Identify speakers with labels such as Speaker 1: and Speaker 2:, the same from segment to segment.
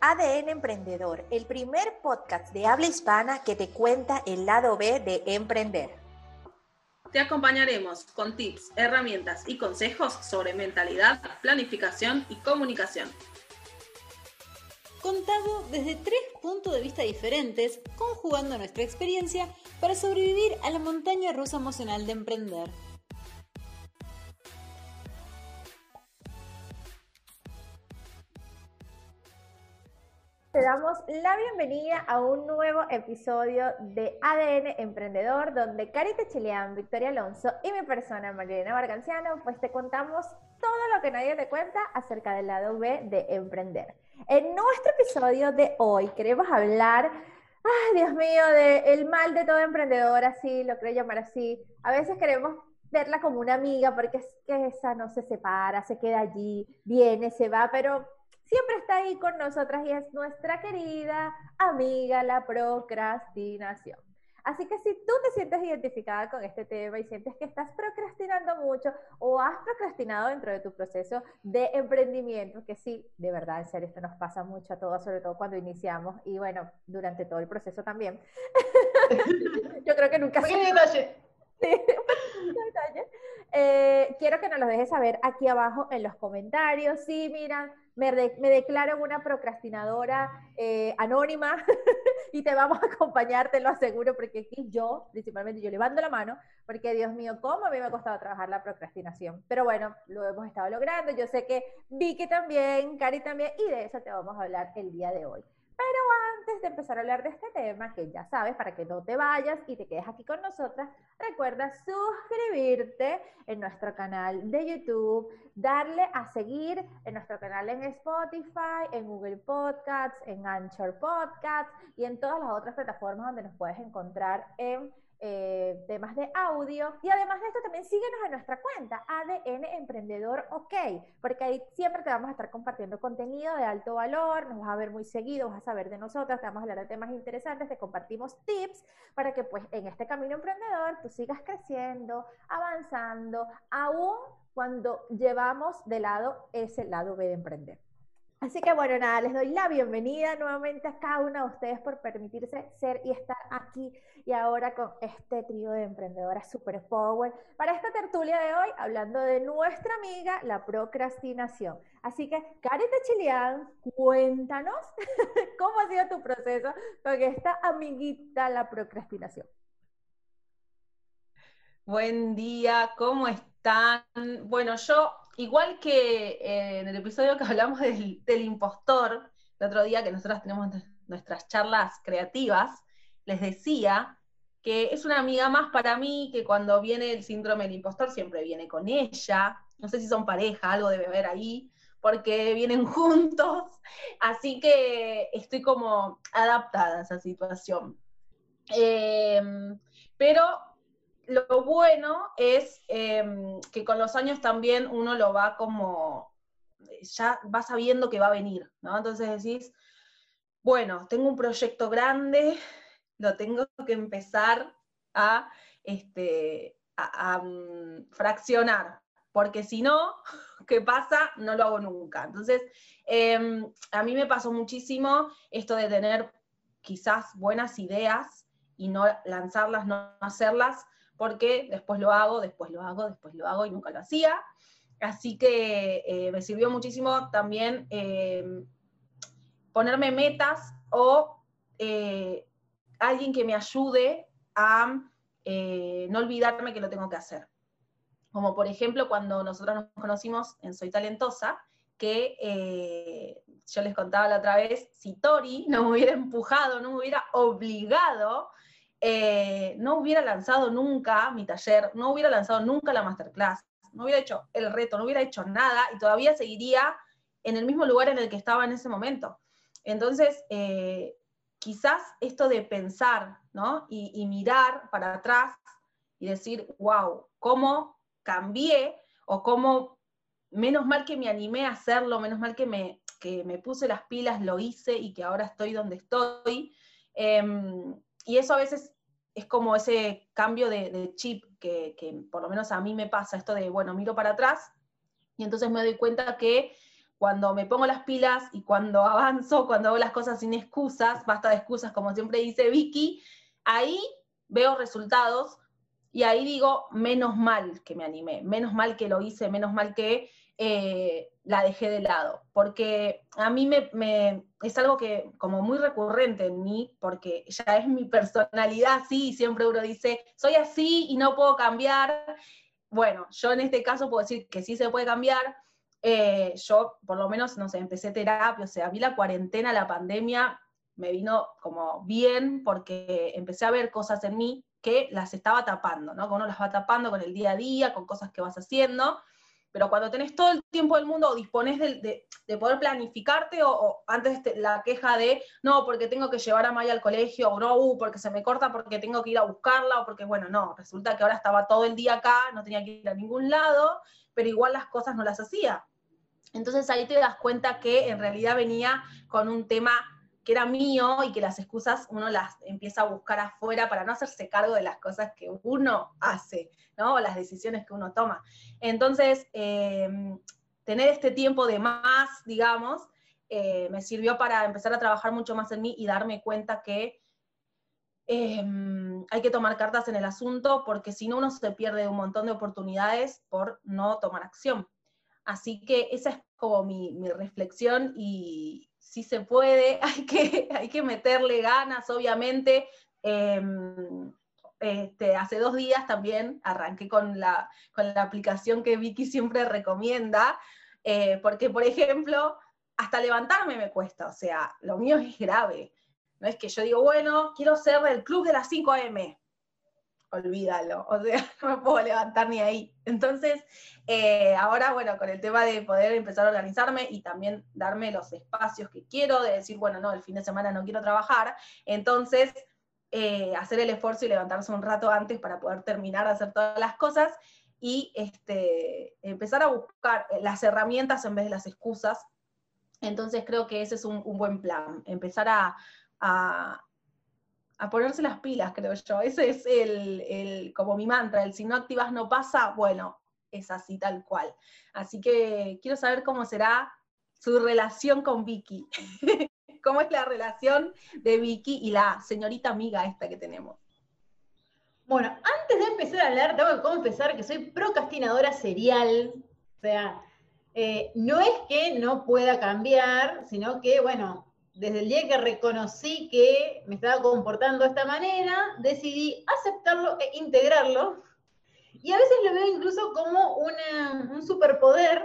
Speaker 1: ADN Emprendedor, el primer podcast de habla hispana que te cuenta el lado B de emprender.
Speaker 2: Te acompañaremos con tips, herramientas y consejos sobre mentalidad, planificación y comunicación.
Speaker 3: Contado desde tres puntos de vista diferentes, conjugando nuestra experiencia para sobrevivir a la montaña rusa emocional de emprender.
Speaker 1: Te damos la bienvenida a un nuevo episodio de ADN Emprendedor, donde Carita Chileán, Victoria Alonso y mi persona, Marilena Barganciano, pues te contamos todo lo que nadie te cuenta acerca del lado B de emprender. En nuestro episodio de hoy queremos hablar, ay Dios mío, del mal de todo emprendedor, así lo creo llamar así. A veces queremos verla como una amiga porque es que esa no se separa, se queda allí, viene, se va, pero siempre está ahí con nosotras y es nuestra querida amiga la procrastinación. Así que si tú te sientes identificada con este tema y sientes que estás procrastinando mucho o has procrastinado dentro de tu proceso de emprendimiento, que sí, de verdad, en serio, esto nos pasa mucho a todos, sobre todo cuando iniciamos y bueno, durante todo el proceso también. Yo creo que nunca... Eh, quiero que nos lo dejes saber aquí abajo en los comentarios. Sí, mira, me, declaro una procrastinadora eh, anónima y te vamos a acompañar, te lo aseguro, porque aquí yo, principalmente yo levanto la mano, porque Dios mío, cómo a mí me ha costado trabajar la procrastinación. Pero bueno, lo hemos estado logrando. Yo sé que Vicky también, Cari también, y de eso te vamos a hablar el día de hoy. Pero antes de empezar a hablar de este tema, que ya sabes, para que no te vayas y te quedes aquí con nosotras, recuerda suscribirte en nuestro canal de YouTube, darle a seguir en nuestro canal en Spotify, en Google Podcasts, en Anchor Podcasts y en todas las otras plataformas donde nos puedes encontrar en eh, temas de audio. Y además de esto, también síguenos en nuestra cuenta, ADN Emprendedor OK, porque ahí siempre te vamos a estar compartiendo contenido de alto valor, nos vas a ver muy seguido, vas a saber de nosotras, te vamos a hablar de temas interesantes, te compartimos tips para que pues en este camino emprendedor tú sigas creciendo, avanzando, aún cuando llevamos de lado ese lado B de emprender. Así que bueno, nada, les doy la bienvenida nuevamente a cada una de ustedes por permitirse ser y estar aquí y ahora con este trío de emprendedoras super power para esta tertulia de hoy hablando de nuestra amiga la procrastinación. Así que, Carita Chileán, cuéntanos cómo ha sido tu proceso con esta amiguita la procrastinación.
Speaker 2: Buen día, ¿cómo están? Bueno, yo igual que eh, en el episodio que hablamos del, impostor, el otro día que nosotras tenemos nuestras charlas creativas, les decía que es una amiga más para mí, que cuando viene el síndrome del impostor siempre viene con ella, no sé si son pareja, algo debe haber ahí, porque vienen juntos, así que estoy como adaptada a esa situación. Em, pero lo bueno es em, que con los años también uno lo va como, ya va sabiendo que va a venir, ¿no? Entonces decís, bueno, tengo un proyecto grande, lo tengo que empezar a, este, a, mm, fraccionar, porque si no, ¿qué pasa? No lo hago nunca. Entonces, em, a mí me pasó muchísimo esto de tener quizás buenas ideas y no lanzarlas, no hacerlas, porque después lo hago, después lo hago, después lo hago y nunca lo hacía. Así que eh, me sirvió muchísimo también eh, ponerme metas o eh, alguien que me ayude a no olvidarme que lo tengo que hacer. Como por ejemplo cuando nosotros nos conocimos en Soy Talentosa, que yo les contaba la otra vez, si Tori no me hubiera empujado, no me hubiera obligado eh, no hubiera lanzado nunca mi taller, no hubiera lanzado nunca la masterclass, no hubiera hecho el reto, no hubiera hecho nada y todavía seguiría en el mismo lugar en el que estaba en ese momento. Entonces, eh, quizás esto de pensar y, mirar para atrás y decir, wow, cómo cambié o cómo, menos mal que me animé a hacerlo, menos mal que me, que me puse las pilas, lo hice y que ahora estoy donde estoy. Em, y eso a veces es como ese cambio de, chip que, por lo menos a mí me pasa, esto de, bueno, miro para atrás y entonces me doy cuenta que cuando me pongo las pilas y cuando avanzo, cuando hago las cosas sin excusas, basta de excusas, como siempre dice Vicky, ahí veo resultados y ahí digo, menos mal que me animé, menos mal que lo hice, menos mal que eh, la dejé de lado, porque a mí me, es algo que como muy recurrente en mí, porque ya es mi personalidad así, siempre uno dice, soy así y no puedo cambiar. Bueno, yo en este caso puedo decir que sí se puede cambiar, eh, yo por lo menos, no sé, empecé terapia, o sea, vi la cuarentena, la pandemia, me vino como bien porque empecé a ver cosas en mí que las estaba tapando, ¿no? Que uno las va tapando con el día a día, con cosas que vas haciendo, pero cuando tenés todo el tiempo del mundo o disponés de, poder planificarte, o, antes la queja de, no, porque tengo que llevar a Maya al colegio, o no, uh, porque se me corta porque tengo que ir a buscarla, o porque, bueno, no, resulta que ahora estaba todo el día acá, no tenía que ir a ningún lado, pero igual las cosas no las hacía. Entonces ahí te das cuenta que en realidad venía con un tema que era mío y que las excusas uno las empieza a buscar afuera para no hacerse cargo de las cosas que uno hace, ¿no? O las decisiones que uno toma. Entonces, em, tener este tiempo de más, digamos, eh, me sirvió para empezar a trabajar mucho más en mí y darme cuenta que em, hay que tomar cartas en el asunto porque si no uno se pierde un montón de oportunidades por no tomar acción. Así que esa es como mi, reflexión y si se puede, hay que, hay que meterle ganas, obviamente. Em, este, hace dos días también arranqué con la, con la aplicación que Vicky siempre recomienda, eh, porque, por ejemplo, hasta levantarme me cuesta, o sea, lo mío es grave. No es que yo digo, bueno, quiero ser del club de las 5 AM olvídalo, o sea, no me puedo levantar ni ahí. Entonces, eh, ahora, bueno, con el tema de poder empezar a organizarme y también darme los espacios que quiero, de decir, bueno, no, el fin de semana no quiero trabajar, entonces eh, hacer el esfuerzo y levantarse un rato antes para poder terminar de hacer todas las cosas y este, empezar a buscar las herramientas en vez de las excusas. Entonces creo que ese es un, buen plan, empezar a, a ponerse las pilas, creo yo. Ese es el, como mi mantra, el si no activas no pasa, bueno, es así tal cual. Así que quiero saber cómo será su relación con Vicky. ¿Cómo es la relación de Vicky y la señorita amiga esta que tenemos?
Speaker 3: Bueno, antes de empezar a hablar, tengo que confesar que soy procrastinadora serial. O sea, eh, no es que no pueda cambiar, sino que, bueno, desde el día que reconocí que me estaba comportando de esta manera, decidí aceptarlo e integrarlo. Y a veces lo veo incluso como un superpoder,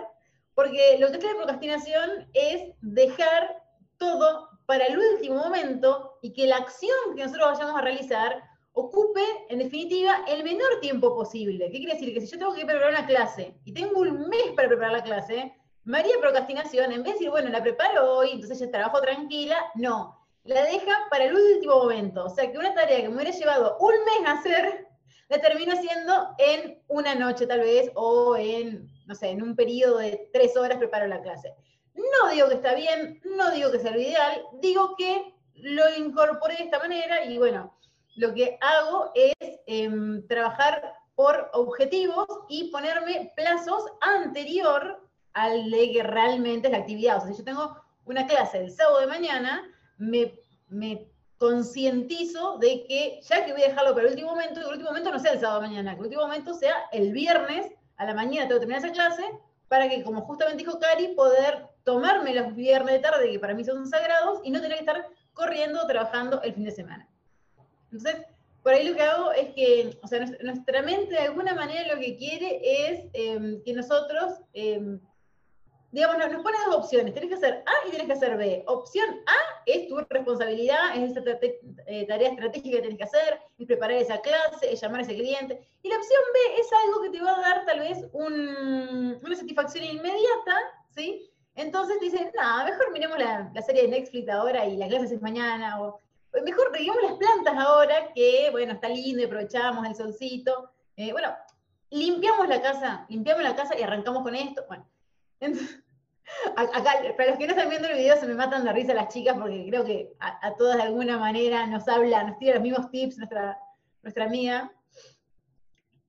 Speaker 3: porque lo que es la procrastinación es dejar todo para el último momento y que la acción que nosotros vayamos a realizar ocupe, en definitiva, el menor tiempo posible. ¿Qué quiere decir? Que si yo tengo que preparar una clase y tengo un mes para preparar la clase, María procrastinación, en vez de decir, bueno, la preparo hoy, entonces ya trabajo tranquila, no, la deja para el último momento. O sea, que una tarea que me hubiera llevado un mes hacer, la termino haciendo en una noche tal vez, o en, no sé, en un periodo de tres horas preparo la clase. No digo que está bien, no digo que sea lo ideal, digo que lo incorporé de esta manera y bueno, lo que hago es em, trabajar por objetivos y ponerme plazos anterior al de que realmente es la actividad. O sea, si yo tengo una clase el sábado de mañana, me, me concientizo de que ya que voy a dejarlo para el último momento, que el último momento no sea el sábado de mañana, que el último momento sea el viernes a la mañana, tengo que terminar esa clase, para que, como justamente dijo Cari, poder tomarme los viernes de tarde, que para mí son sagrados, y no tener que estar corriendo o trabajando el fin de semana. Entonces, por ahí lo que hago es que, o sea, nuestra mente de alguna manera lo que quiere es em, que nosotros em, digamos, nos, pone dos opciones, tienes que hacer A y tienes que hacer B. Opción A es tu responsabilidad, es esa eh, tarea estratégica que tienes que hacer, es preparar esa clase, es llamar a ese cliente. Y la opción B es algo que te va a dar tal vez una satisfacción inmediata, ¿sí? Entonces te dicen, nada, mejor miremos la, serie de Netflix ahora y la clase es mañana, o mejor reguemos las plantas ahora, que, bueno, está lindo y aprovechamos el solcito. Eh, bueno, limpiamos la casa, limpiamos la casa y arrancamos con esto. Bueno, Para los que no están viendo el video, se me matan de risa las chicas porque creo que a, todas de alguna manera nos habla, nos tira los mismos tips nuestra, nuestra amiga,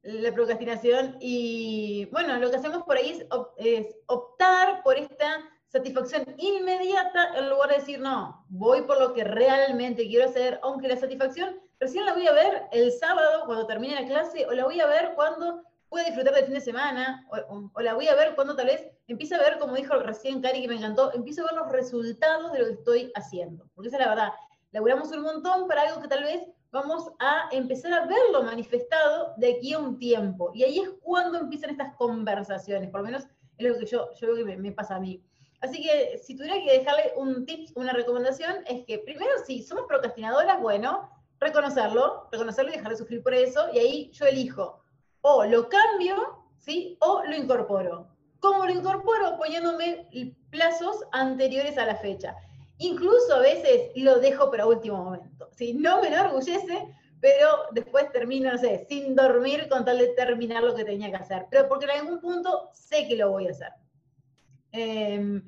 Speaker 3: la procrastinación. Y bueno, lo que hacemos por ahí es, optar por esta satisfacción inmediata en lugar de decir, no, voy por lo que realmente quiero hacer, aunque la satisfacción recién la voy a ver el sábado cuando termine la clase, o la voy a ver cuando pueda disfrutar del fin de semana, o, la voy a ver cuando tal vez empiece a ver, como dijo recién Cari, que me encantó, empiezo a ver los resultados de lo que estoy haciendo. Porque esa es la verdad. Laburamos un montón para algo que tal vez vamos a empezar a verlo manifestado de aquí a un tiempo. Y ahí es cuando empiezan estas conversaciones, por lo menos es lo que yo, yo veo que me, pasa a mí. Así que si tuviera que dejarle un tip, una recomendación, es que primero, si somos procrastinadoras, bueno, reconocerlo, reconocerlo y dejar de sufrir por eso, y ahí yo elijo, o lo cambio, ¿sí? O lo incorporo. ¿Cómo lo incorporo? Poniéndome plazos anteriores a la fecha. Incluso a veces lo dejo para último momento. ¿sí? No me enorgullece, pero después termino, no sé, sin dormir con tal de terminar lo que tenía que hacer. Pero porque en algún punto sé que lo voy a hacer. Em,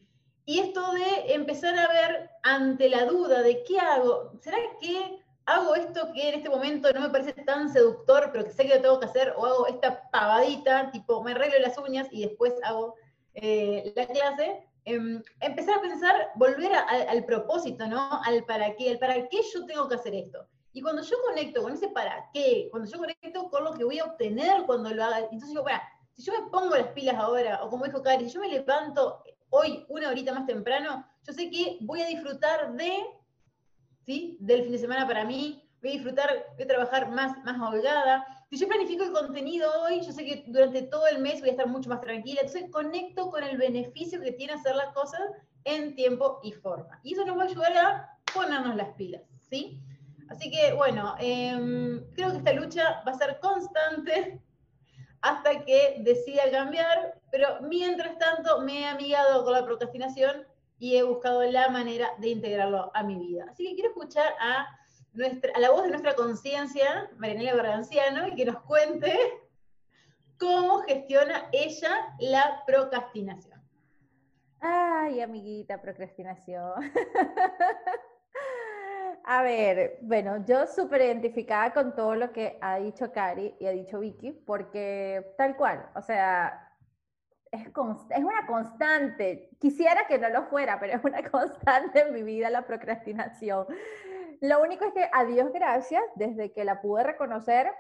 Speaker 3: y esto de empezar a ver ante la duda de qué hago, ¿será que hago esto que en este momento no me parece tan seductor, pero que sé que lo tengo que hacer, o hago esta pavadita, tipo me arreglo las uñas y después hago eh, la clase? Em, empezar a pensar, volver al propósito, ¿no? Al para qué, el para qué yo tengo que hacer esto. Y cuando yo conecto con ese para qué, cuando yo conecto con lo que voy a obtener cuando lo haga, entonces digo, bueno, si yo me pongo las pilas ahora, o como dijo Cari, si yo me levanto hoy una horita más temprano, yo sé que voy a disfrutar de, ¿sí? Del fin de semana para mí, voy a disfrutar, voy a trabajar más, más holgada, si yo planifico el contenido hoy, yo sé que durante todo el mes voy a estar mucho más tranquila, entonces conecto con el beneficio que tiene hacer las cosas en tiempo y forma. Y eso nos va a ayudar a ponernos las pilas, ¿sí? Así que, bueno, em, creo que esta lucha va a ser constante hasta que decida cambiar, pero mientras tanto me he amigado con la procrastinación y he buscado la manera de integrarlo a mi vida. Así que quiero escuchar a a la voz de nuestra conciencia, Marinela Berganciano, y que nos cuente cómo gestiona ella la procrastinación.
Speaker 1: Ay, amiguita, procrastinación. A ver, bueno, yo súper identificada con todo lo que ha dicho Cari y ha dicho Vicky, porque tal cual, o sea, es, es una constante. Quisiera que no lo fuera, pero es una constante en mi vida la procrastinación. Lo único es que, a Dios gracias, desde que la pude reconocer,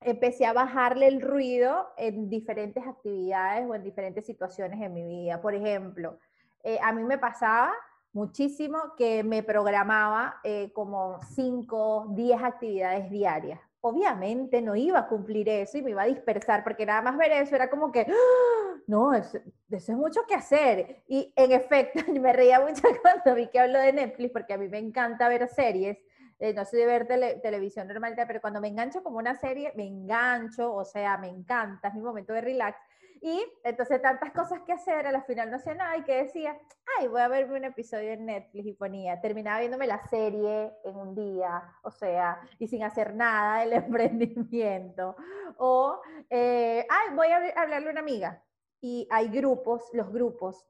Speaker 1: empecé a bajarle el ruido en diferentes actividades o en diferentes situaciones en mi vida. Por ejemplo, eh, a mí me pasaba muchísimo que me programaba eh, como 5, 10 actividades diarias. Obviamente no iba a cumplir eso y me iba a dispersar, porque nada más ver eso era como que, ¡Ah! No, eso, es mucho que hacer. Y en efecto, me reía mucho cuando vi que hablo de Netflix, porque a mí me encanta ver series. Eh, no soy de ver televisión normal, pero cuando me engancho como una serie, me engancho, o sea, me encanta, es mi momento de relax. Y entonces tantas cosas que hacer, a la final no hacía nada y que decía, ay, voy a verme un episodio en Netflix y ponía, terminaba viéndome la serie en un día, o sea, y sin hacer nada del emprendimiento. O, eh, ay, voy a hablarle a una amiga. Y hay grupos, los grupos,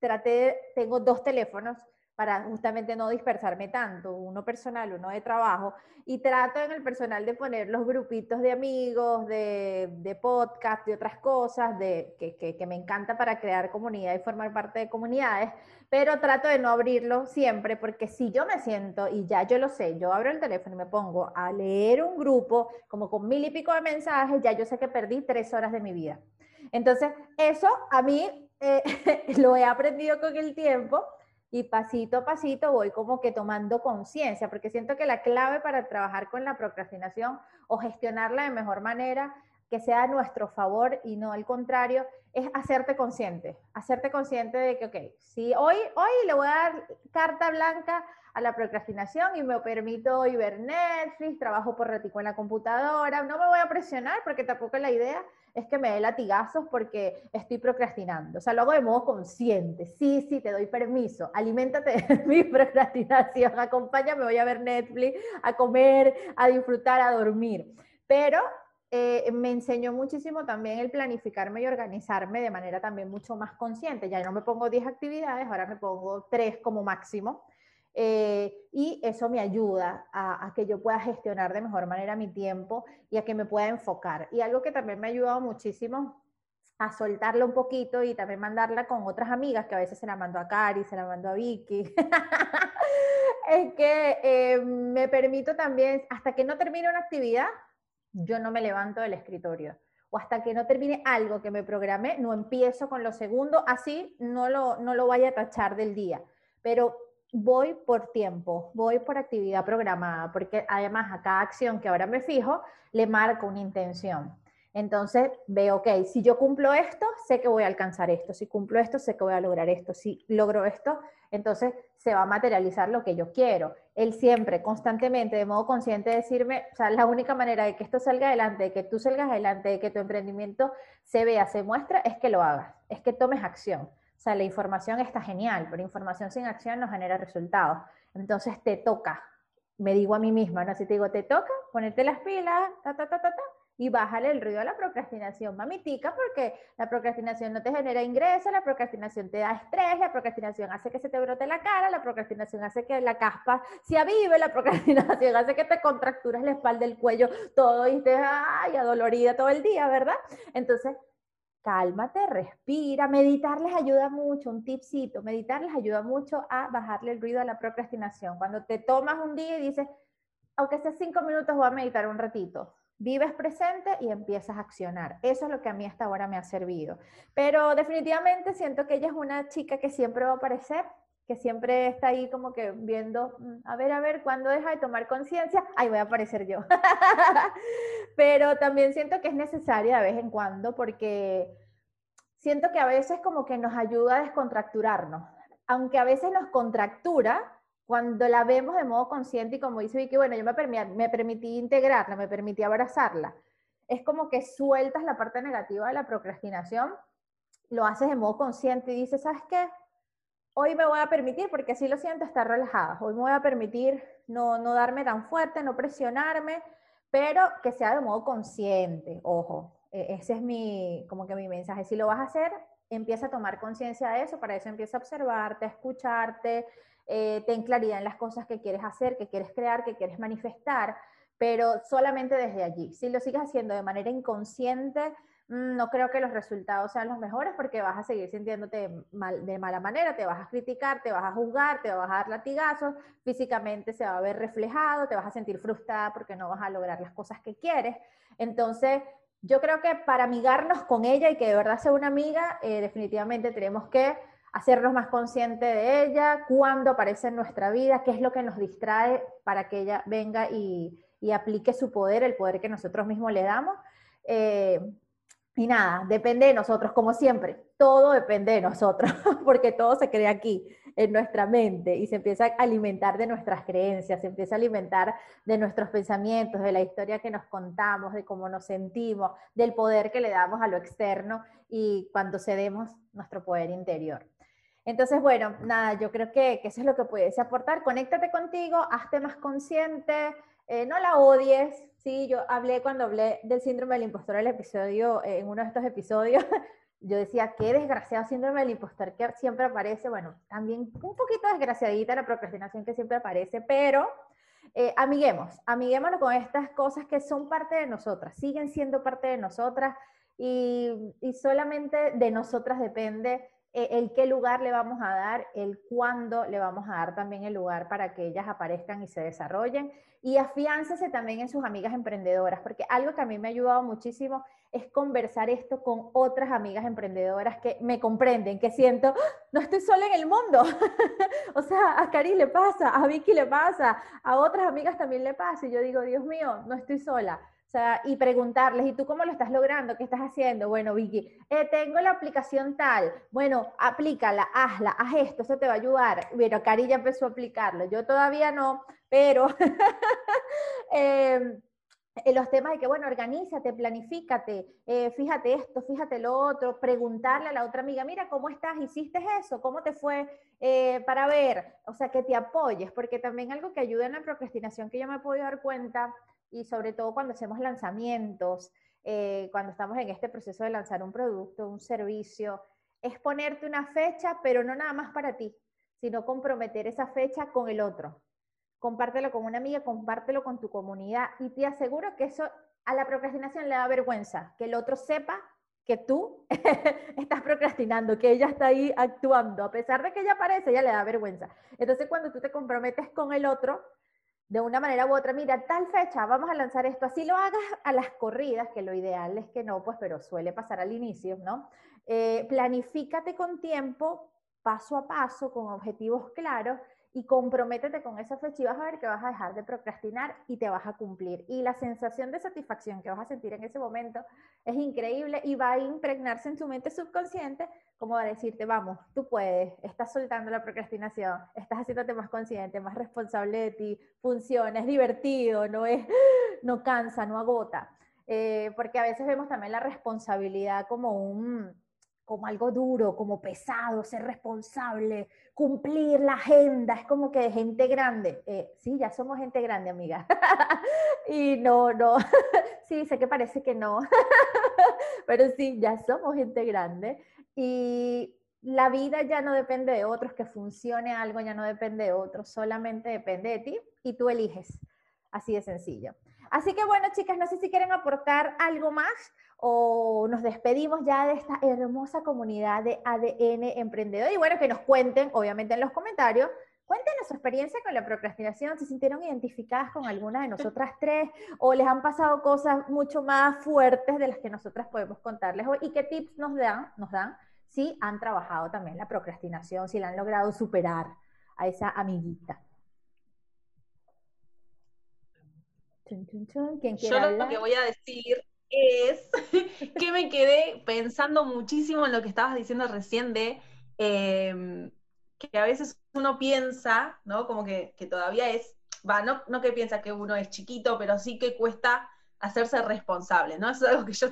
Speaker 1: traté, tengo dos teléfonos, para justamente no dispersarme tanto, uno personal, uno de trabajo, y trato en el personal de poner los grupitos de amigos, de, de podcast, de otras cosas, de, que, que, me encanta para crear comunidad y formar parte de comunidades, pero trato de no abrirlo siempre, porque si yo me siento, y ya yo lo sé, yo abro el teléfono y me pongo a leer un grupo, como con mil y pico de mensajes, ya yo sé que perdí tres horas de mi vida. Entonces, eso a mí eh, lo he aprendido con el tiempo y pasito a pasito voy como que tomando conciencia, porque siento que la clave para trabajar con la procrastinación o gestionarla de mejor manera, que sea a nuestro favor y no al contrario, es hacerte consciente, hacerte consciente de que, ok, si hoy, hoy le voy a dar carta blanca a la procrastinación y me permito hoy ver trabajo por ratico en la computadora, no me voy a presionar porque tampoco es la idea, es que me dé latigazos porque estoy procrastinando. O sea, lo hago de modo consciente. Sí, sí, te doy permiso. Aliméntate de mi procrastinación. Acompáñame, voy a ver Netflix, a comer, a disfrutar, a dormir. Pero eh, me enseñó muchísimo también el planificarme y organizarme de manera también mucho más consciente. Ya no me pongo 10 actividades, ahora me pongo 3 como máximo. Eh, y eso me ayuda a, que yo pueda gestionar de mejor manera mi tiempo y a que me pueda enfocar. Y algo que también me ha ayudado muchísimo a soltarla un poquito y también mandarla con otras amigas, que a veces se la mando a Cari, se la mando a Vicky. es que eh, me permito también, hasta que no termine una actividad, yo no me levanto del escritorio. O hasta que no termine algo que me programé, no empiezo con lo segundo, así no lo, no lo vaya a tachar del día. Pero voy por tiempo, voy por actividad programada, porque además a cada acción que ahora me fijo, le marco una intención. Entonces veo, ok, si yo cumplo esto, sé que voy a alcanzar esto. Si cumplo esto, sé que voy a lograr esto. Si logro esto, entonces se va a materializar lo que yo quiero. Él siempre, constantemente, de modo consciente, decirme, o sea, la única manera de que esto salga adelante, de que tú salgas adelante, de que tu emprendimiento se vea, se muestra, es que lo hagas, es que tomes acción. O sea, la información está genial, pero información sin acción no genera resultados. Entonces te toca, me digo a mí misma, ¿no? Si te digo, te toca ponerte las pilas, ta, ta, ta, ta, ta, y bájale el ruido a la procrastinación, mamitica, porque la procrastinación no te genera ingresos, la procrastinación te da estrés, la procrastinación hace que se te brote la cara, la procrastinación hace que la caspa se avive, la procrastinación hace que te contracturas la espalda, el cuello, todo y estés ay, adolorida todo el día, ¿verdad? Entonces, cálmate, respira, meditar les ayuda mucho, un tipcito, meditar les ayuda mucho a bajarle el ruido a la procrastinación. Cuando te tomas un día y dices, aunque sea cinco minutos, voy a meditar un ratito vives presente y empiezas a accionar. Eso es lo que a mí hasta ahora me ha servido. Pero definitivamente siento que ella es una chica que siempre va a aparecer, que siempre está ahí como que viendo, mm, a ver, a ver, ¿cuándo deja de tomar conciencia? Ahí voy a aparecer yo. Pero también siento que es necesaria de vez en cuando porque siento que a veces como que nos ayuda a descontracturarnos. Aunque a veces nos contractura, cuando la vemos de modo consciente y como dice Vicky, bueno, yo me, me permití integrarla, me permití abrazarla, es como que sueltas la parte negativa de la procrastinación, lo haces de modo consciente y dices, ¿sabes qué? Hoy me voy a permitir, porque así lo siento, estar relajada. Hoy me voy a permitir no, no darme tan fuerte, no presionarme, pero que sea de modo consciente, ojo. E, ese es mi, como que mi mensaje. Si lo vas a hacer, empieza a tomar conciencia de eso, para eso empieza a observarte, a escucharte, eh, ten claridad en las cosas que quieres hacer, que quieres crear, que quieres manifestar, pero solamente desde allí. Si lo sigues haciendo de manera inconsciente, no creo que los resultados sean los mejores porque vas a seguir sintiéndote mal, de mala manera, te vas a criticar, te vas a juzgar, te vas a dar latigazos, físicamente se va a ver reflejado, te vas a sentir frustrada porque no vas a lograr las cosas que quieres. Entonces, yo creo que para amigarnos con ella y que de verdad sea una amiga, eh, definitivamente tenemos que hacernos más consciente de ella, cuándo aparece en nuestra vida, qué es lo que nos distrae para que ella venga y, aplique su poder, el poder que nosotros mismos le damos. Eh, y nada, depende de nosotros, como siempre, todo depende de nosotros, porque todo se crea aquí, en nuestra mente, y se empieza a alimentar de nuestras creencias, se empieza a alimentar de nuestros pensamientos, de la historia que nos contamos, de cómo nos sentimos, del poder que le damos a lo externo y cuando cedemos nuestro poder interior. Entonces, bueno, nada, yo creo que, eso es lo que puedes aportar. Conéctate contigo, hazte más consciente, eh, no la odies. Sí, yo hablé cuando hablé del síndrome del impostor el episodio, eh, en uno de estos episodios, yo decía, qué desgraciado síndrome del impostor que siempre aparece. Bueno, también un poquito desgraciadita la procrastinación que siempre aparece, pero eh, amiguemos, amiguémonos con estas cosas que son parte de nosotras, siguen siendo parte de nosotras y, solamente de nosotras depende el qué lugar le vamos a dar, el cuándo le vamos a dar también el lugar para que ellas aparezcan y se desarrollen. Y afiáncese también en sus amigas emprendedoras, porque algo que a mí me ha ayudado muchísimo es conversar esto con otras amigas emprendedoras que me comprenden, que siento, ¡Ah! no estoy sola en el mundo. o sea, a Cari le pasa, a Vicky le pasa, a otras amigas también le pasa. Y yo digo, Dios mío, no estoy sola. Y preguntarles, ¿y tú cómo lo estás logrando? ¿Qué estás haciendo? Bueno, Vicky, eh, tengo la aplicación tal. Bueno, aplícala, hazla, haz esto, eso te va a ayudar. Bueno, Cari ya empezó a aplicarlo. Yo todavía no, pero em, en los temas de que, bueno, organízate, planifícate, eh, fíjate esto, fíjate lo otro, preguntarle a la otra amiga, mira, ¿cómo estás? ¿Hiciste eso? ¿Cómo te fue? Eh, para ver, o sea, que te apoyes, porque también algo que ayuda en la procrastinación que yo me he podido dar cuenta y sobre todo cuando hacemos lanzamientos, eh, cuando estamos en este proceso de lanzar un producto, un servicio, es ponerte una fecha, pero no nada más para ti, sino comprometer esa fecha con el otro. Compártelo con una amiga, compártelo con tu comunidad y te aseguro que eso a la procrastinación le da vergüenza, que el otro sepa que tú estás procrastinando, que ella está ahí actuando, a pesar de que ella aparece, ella le da vergüenza. Entonces, cuando tú te comprometes con el otro, de una manera u otra, mira, tal fecha, vamos a lanzar esto, así lo hagas a las corridas, que lo ideal es que no, pues, pero suele pasar al inicio, ¿no? Eh, planifícate con tiempo, paso a paso, con objetivos claros, y comprométete con esa fecha y vas a ver que vas a dejar de procrastinar y te vas a cumplir. Y la sensación de satisfacción que vas a sentir en ese momento es increíble y va a impregnarse en tu mente subconsciente como a decirte, vamos, tú puedes, estás soltando la procrastinación, estás haciéndote más consciente, más responsable de ti, funciona, es divertido, no, es, no cansa, no agota. Eh, porque a veces vemos también la responsabilidad como un como algo duro, como pesado, ser responsable, cumplir la agenda, es como que gente grande. Eh, sí, ya somos gente grande, amiga. y no, no, sí, sé que parece que no, pero sí, ya somos gente grande. Y la vida ya no depende de otros, que funcione algo ya no depende de otros, solamente depende de ti y tú eliges. Así de sencillo. Así que bueno, chicas, no sé si quieren aportar algo más o nos despedimos ya de esta hermosa comunidad de ADN Emprendedor. Y bueno, que nos cuenten, obviamente en los comentarios, cuéntenos su experiencia con la procrastinación, si sintieron identificadas con alguna de nosotras tres o les han pasado cosas mucho más fuertes de las que nosotras podemos contarles hoy y qué tips nos dan, nos dan si han trabajado también la procrastinación, si la han logrado superar a esa amiguita.
Speaker 2: Yo lo que voy a decir es que me quedé pensando muchísimo en lo que estabas diciendo recién de em, que a veces uno piensa, ¿no? Como que, todavía es, va, no, no, que piensa que uno es chiquito, pero sí que cuesta hacerse responsable, ¿no? Eso es algo que yo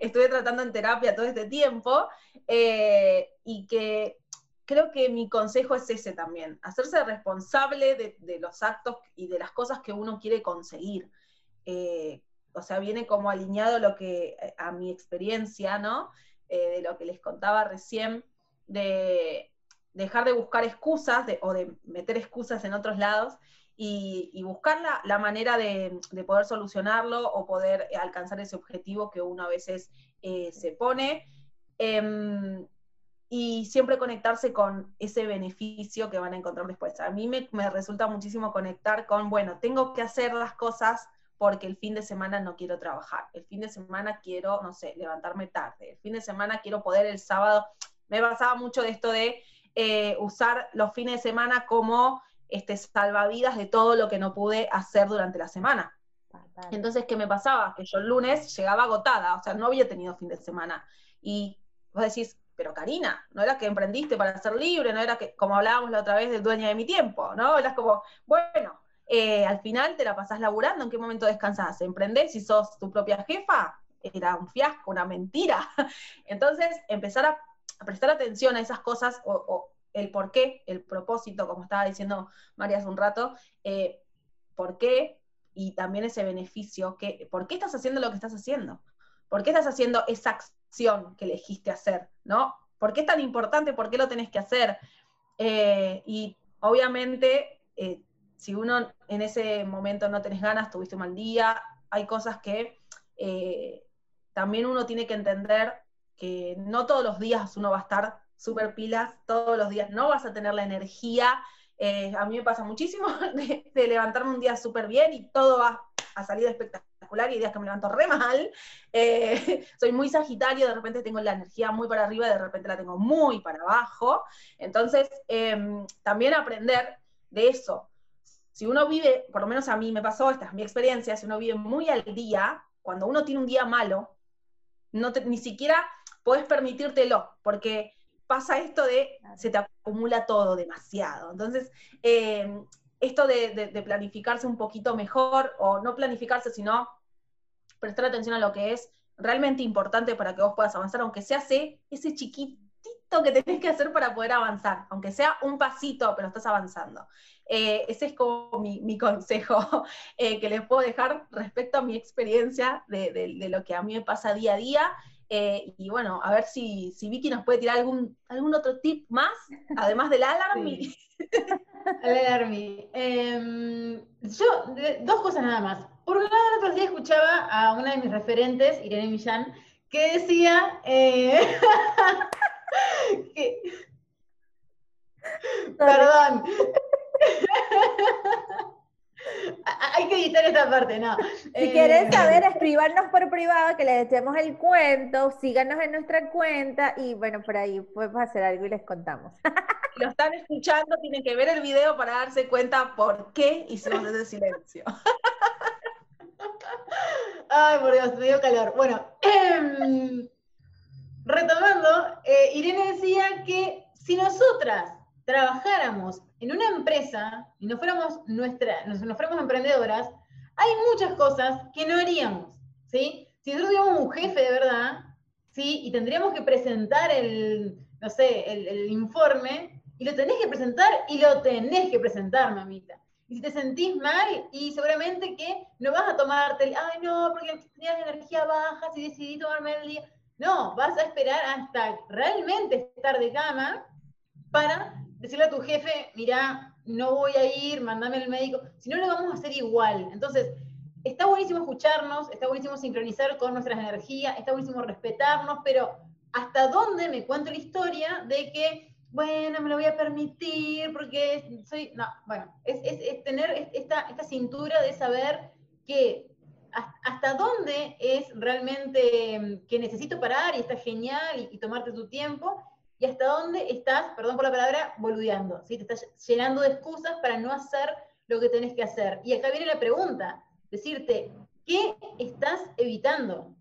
Speaker 2: estuve tratando en terapia todo este tiempo eh, y que creo que mi consejo es ese también, hacerse responsable de, los actos y de las cosas que uno quiere conseguir. Eh, o sea, viene como alineado lo que, eh, a mi experiencia, ¿no? Eh, de lo que les contaba recién, de dejar de buscar excusas o de meter excusas en otros lados y, buscar la, manera de, poder solucionarlo o poder alcanzar ese objetivo que uno a veces se pone. Em, y siempre conectarse con ese beneficio que van a encontrar después. A mí me, resulta muchísimo conectar con, bueno, tengo que hacer las cosas porque el fin de semana no quiero trabajar, el fin de semana quiero, no sé, levantarme tarde, el fin de semana quiero poder el sábado. Me basaba mucho de esto de eh, usar los fines de semana como este, salvavidas de todo lo que no pude hacer durante la semana. Entonces, ¿qué me pasaba? Que yo el lunes llegaba agotada, o sea, no había tenido fin de semana. Y vos decís, pero Karina, no era que emprendiste para ser libre, no era que, como hablábamos la otra vez, del dueño de mi tiempo, ¿no? Eras como, bueno, eh, al final te la pasás laburando, ¿en qué momento descansás? ¿Emprendés y sos tu propia jefa? Era un fiasco, una mentira. Entonces, empezar a, prestar atención a esas cosas, o, el por qué, el propósito, como estaba diciendo María hace un rato, eh, por qué, y también ese beneficio, que, ¿por qué estás haciendo lo que estás haciendo? ¿Por qué estás haciendo esa acción que elegiste hacer? ¿No? ¿Por qué es tan importante? ¿Por qué lo tenés que hacer? Eh, y obviamente, eh, si uno en ese momento no tenés ganas, tuviste un mal día, hay cosas que eh, también uno tiene que entender que no todos los días uno va a estar súper pilas, todos los días no vas a tener la energía. a mí me pasa muchísimo de, levantarme un día súper bien y todo va a salir espectacular y días que me levanto re mal. Eh, soy muy sagitario, de repente tengo la energía muy para arriba, de repente la tengo muy para abajo. Entonces, em, también aprender de eso. Si uno vive, por lo menos a mí me pasó, esta es mi experiencia, si uno vive muy al día, cuando uno tiene un día malo, no ni siquiera puedes permitírtelo, porque pasa esto de se te acumula todo demasiado. Entonces, em, esto de, planificarse un poquito mejor, o no planificarse, sino prestar atención a lo que es realmente importante para que vos puedas avanzar, aunque sea ese, ese chiquitito que tenés que hacer para poder avanzar, aunque sea un pasito, pero estás avanzando. Eh, ese es como mi, consejo eh, que les puedo dejar respecto a mi experiencia de, lo que a mí me pasa día a día. Eh, y bueno, a ver si, si, Vicky nos puede tirar algún, algún otro tip más, además del alarmi.
Speaker 3: Alarmi. Em, yo, dos cosas nada más. Por un lado, el otro día escuchaba a una de mis referentes, Irene Millán, que decía eh, Perdón. Hay que editar esta parte, no.
Speaker 1: Si quieren eh, saber, escríbanos por privado, que les echemos el cuento, síganos en nuestra cuenta y bueno, por ahí podemos hacer algo y les contamos.
Speaker 2: Lo están escuchando, tienen que ver el video para darse cuenta por qué hicimos ese silencio.
Speaker 3: Ay, por Dios, me dio calor. Bueno, em, retomando, eh, Irene decía que si nosotras trabajáramos en una empresa y no fuéramos, nuestra, no, fuéramos emprendedoras, hay muchas cosas que no haríamos, ¿sí? Si nosotros tuviéramos un jefe de verdad, ¿sí? Y tendríamos que presentar el, no sé, el, informe, y lo tenés que presentar y lo tenés que presentar, mamita. Y si te sentís mal, y seguramente que no vas a tomarte el, ay no, porque tenías energía baja, si decidí tomarme el día. No, vas a esperar hasta realmente estar de cama para decirle a tu jefe, mira, no voy a ir, mandame el médico, si no lo vamos a hacer igual. Entonces, está buenísimo escucharnos, está buenísimo sincronizar con nuestras energías, está buenísimo respetarnos, pero ¿hasta dónde me cuento la historia de que, bueno, me lo voy a permitir porque soy, no, bueno, es, tener esta, esta cintura de saber que hasta dónde es realmente que necesito parar y está genial y tomarte tu tiempo y hasta dónde estás, perdón por la palabra, boludeando, ¿sí? Te estás llenando de excusas para no hacer lo que tenés que hacer. Y acá viene la pregunta, decirte, ¿qué estás evitando?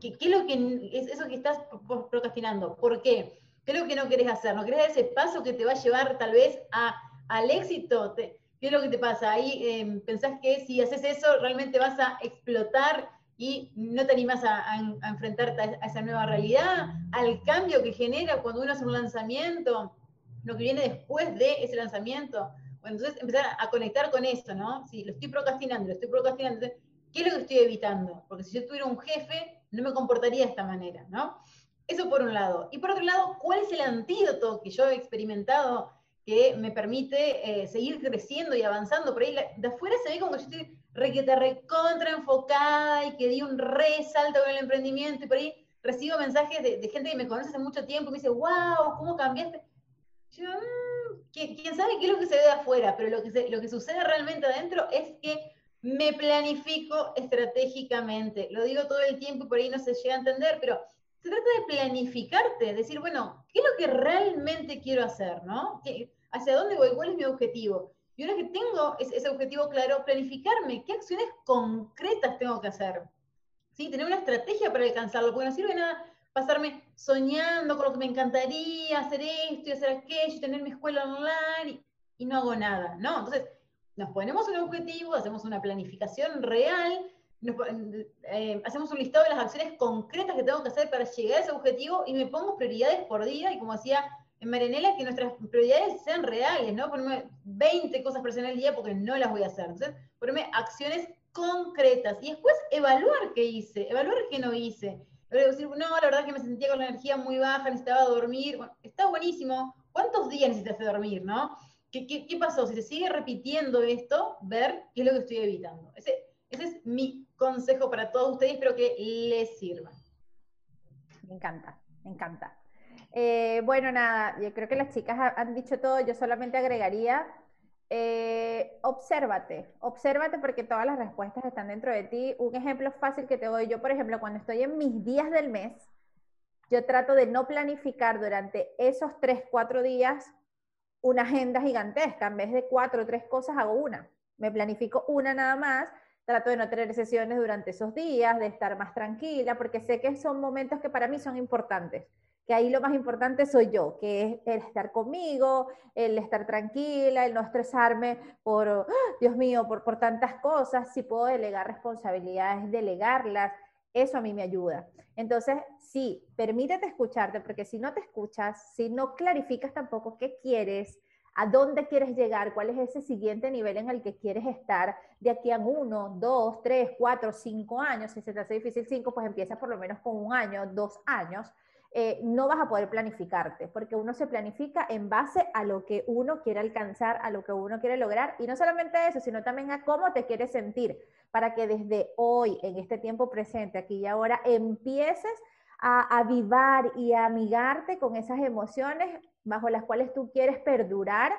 Speaker 3: ¿Qué, es lo que es eso que estás procrastinando? ¿Por qué? ¿Qué es lo que no querés hacer? ¿No querés dar ese paso que te va a llevar tal vez a, al éxito? ¿Qué es lo que te pasa? Ahí em, pensás que si haces eso realmente vas a explotar y no te animas a, enfrentarte a, esa nueva realidad, al cambio que genera cuando uno hace un lanzamiento, lo que viene después de ese lanzamiento. Bueno, entonces empezar a, conectar con eso, ¿no? Si lo estoy procrastinando, lo estoy procrastinando, ¿qué es lo que estoy evitando? Porque si yo tuviera un jefe, no me comportaría de esta manera, ¿no? Eso por un lado. Y por otro lado, ¿cuál es el antídoto que yo he experimentado que me permite eh, seguir creciendo y avanzando? Por ahí de afuera se ve como que yo estoy requete recontra enfocada y que di un resalto con el emprendimiento y por ahí recibo mensajes de, gente que me conoce hace mucho tiempo y me dice, wow, ¿cómo cambiaste? Yo, mm, quién sabe qué es lo que se ve de afuera, pero lo que, lo que sucede realmente adentro es que me planifico estratégicamente. Lo digo todo el tiempo y por ahí no se llega a entender, pero se trata de planificarte, decir, bueno, ¿qué es lo que realmente quiero hacer? ¿no? ¿Hacia dónde voy? ¿Cuál es mi objetivo? Y una vez que tengo ese, objetivo claro, planificarme qué acciones concretas tengo que hacer. ¿Sí? Tener una estrategia para alcanzarlo, porque no sirve nada pasarme soñando con lo que me encantaría, hacer esto y hacer aquello, tener mi escuela online y, no hago nada, ¿no? Entonces, nos ponemos un objetivo, hacemos una planificación real, eh, hacemos un listado de las acciones concretas que tengo que hacer para llegar a ese objetivo y me pongo prioridades por día y como decía en Marianela que nuestras prioridades sean reales, ¿no? Ponerme 20 cosas hacer el día porque no las voy a hacer. Entonces, ponerme acciones concretas y después evaluar qué hice, evaluar qué no hice. No, la verdad que me sentía con la energía muy baja, necesitaba dormir. Está buenísimo. ¿Cuántos días necesitas dormir, no? ¿Qué, qué, pasó? Si se sigue repitiendo esto, ver qué es lo que estoy evitando. Ese, ese es mi consejo para todos ustedes, espero que les sirva.
Speaker 1: Me encanta, me encanta. Eh, bueno, nada, yo creo que las chicas han dicho todo, yo solamente agregaría, eh, obsérvate, obsérvate porque todas las respuestas están dentro de ti. Un ejemplo fácil que te doy, yo por ejemplo, cuando estoy en mis días del mes, yo trato de no planificar durante esos tres, cuatro días una agenda gigantesca, en vez de cuatro o tres cosas hago una, me planifico una nada más trato de no tener sesiones durante esos días, de estar más tranquila, porque sé que son momentos que para mí son importantes que ahí lo más importante soy yo, que es el estar conmigo, el estar tranquila, el no estresarme por, ¡ah! Dios mío, por, por tantas cosas, si puedo delegar responsabilidades, delegarlas, eso a mí me ayuda. Entonces, sí, permítete escucharte, porque si no te escuchas, si no clarificas tampoco qué quieres, a dónde quieres llegar, cuál es ese siguiente nivel en el que quieres estar de aquí a uno, dos, tres, cuatro, cinco años, si se te hace difícil cinco, pues empieza por lo menos con un año, dos años, eh, no vas a poder planificarte, porque uno se planifica en base a lo que uno quiere alcanzar, a lo que uno quiere lograr, y no solamente eso, sino también a cómo te quieres sentir, para que desde hoy, en este tiempo presente, aquí y ahora, empieces a avivar y a amigarte con esas emociones bajo las cuales tú quieres perdurar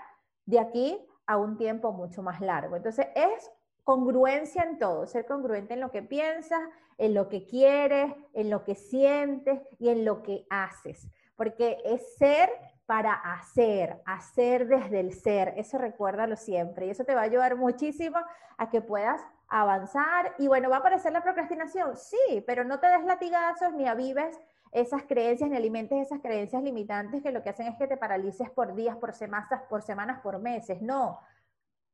Speaker 1: de aquí a un tiempo mucho más largo. Entonces es congruencia en todo, ser congruente en lo que piensas, en lo que quieres, en lo que sientes y en lo que haces, porque es ser para hacer, hacer desde el ser, eso recuérdalo siempre y eso te va a ayudar muchísimo a que puedas avanzar y bueno, va a aparecer la procrastinación, sí, pero no te des latigazos ni avives esas creencias ni alimentes esas creencias limitantes que lo que hacen es que te paralices por días, por semanas, por semanas, por meses, no,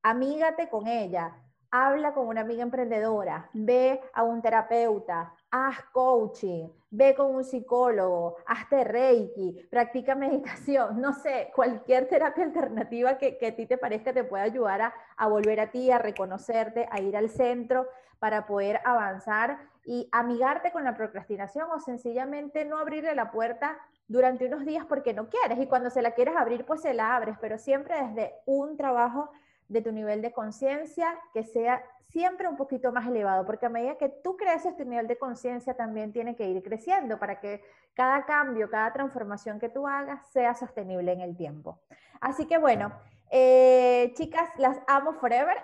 Speaker 1: amígate con ella, habla con una amiga emprendedora, ve a un terapeuta, haz coaching, ve con un psicólogo, hazte reiki, practica meditación, no sé, cualquier terapia alternativa que, a ti te parezca te pueda ayudar a, a volver a ti, a reconocerte, a ir al centro para poder avanzar y amigarte con la procrastinación o sencillamente no abrirle la puerta durante unos días porque no quieres. Y cuando se la quieres abrir pues se la abres, pero siempre desde un trabajo de tu nivel de conciencia que sea siempre un poquito más elevado, porque a medida que tú creces, tu nivel de conciencia también tiene que ir creciendo para que cada cambio, cada transformación que tú hagas sea sostenible en el tiempo. Así que bueno, eh, chicas, las amo forever.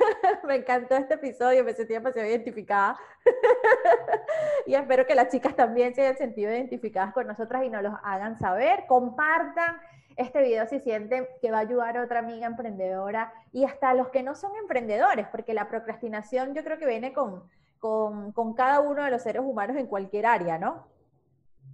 Speaker 1: me encantó este episodio, me sentí demasiado identificada. y espero que las chicas también se hayan sentido identificadas con nosotras y nos los hagan saber. Compartan este video si sienten que va a ayudar a otra amiga emprendedora y hasta a los que no son emprendedores, porque la procrastinación yo creo que viene con, con, con cada uno de los seres humanos en cualquier área, ¿no?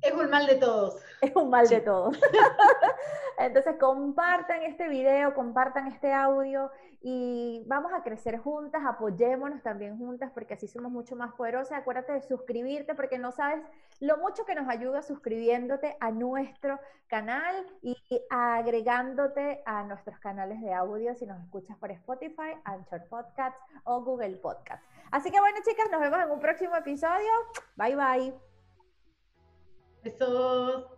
Speaker 3: Es un mal de todos.
Speaker 1: Es un mal de todos. Entonces compartan este video, compartan este audio y vamos a crecer juntas, apoyémonos también juntas porque así somos mucho más poderosas. Acuérdate de suscribirte porque no sabes lo mucho que nos ayuda suscribiéndote a nuestro canal y agregándote a nuestros canales de audio si nos escuchas por Spotify, Anchor Podcasts o Google Podcasts. Así que bueno chicas, nos vemos en un próximo episodio. Bye bye.
Speaker 3: Besos.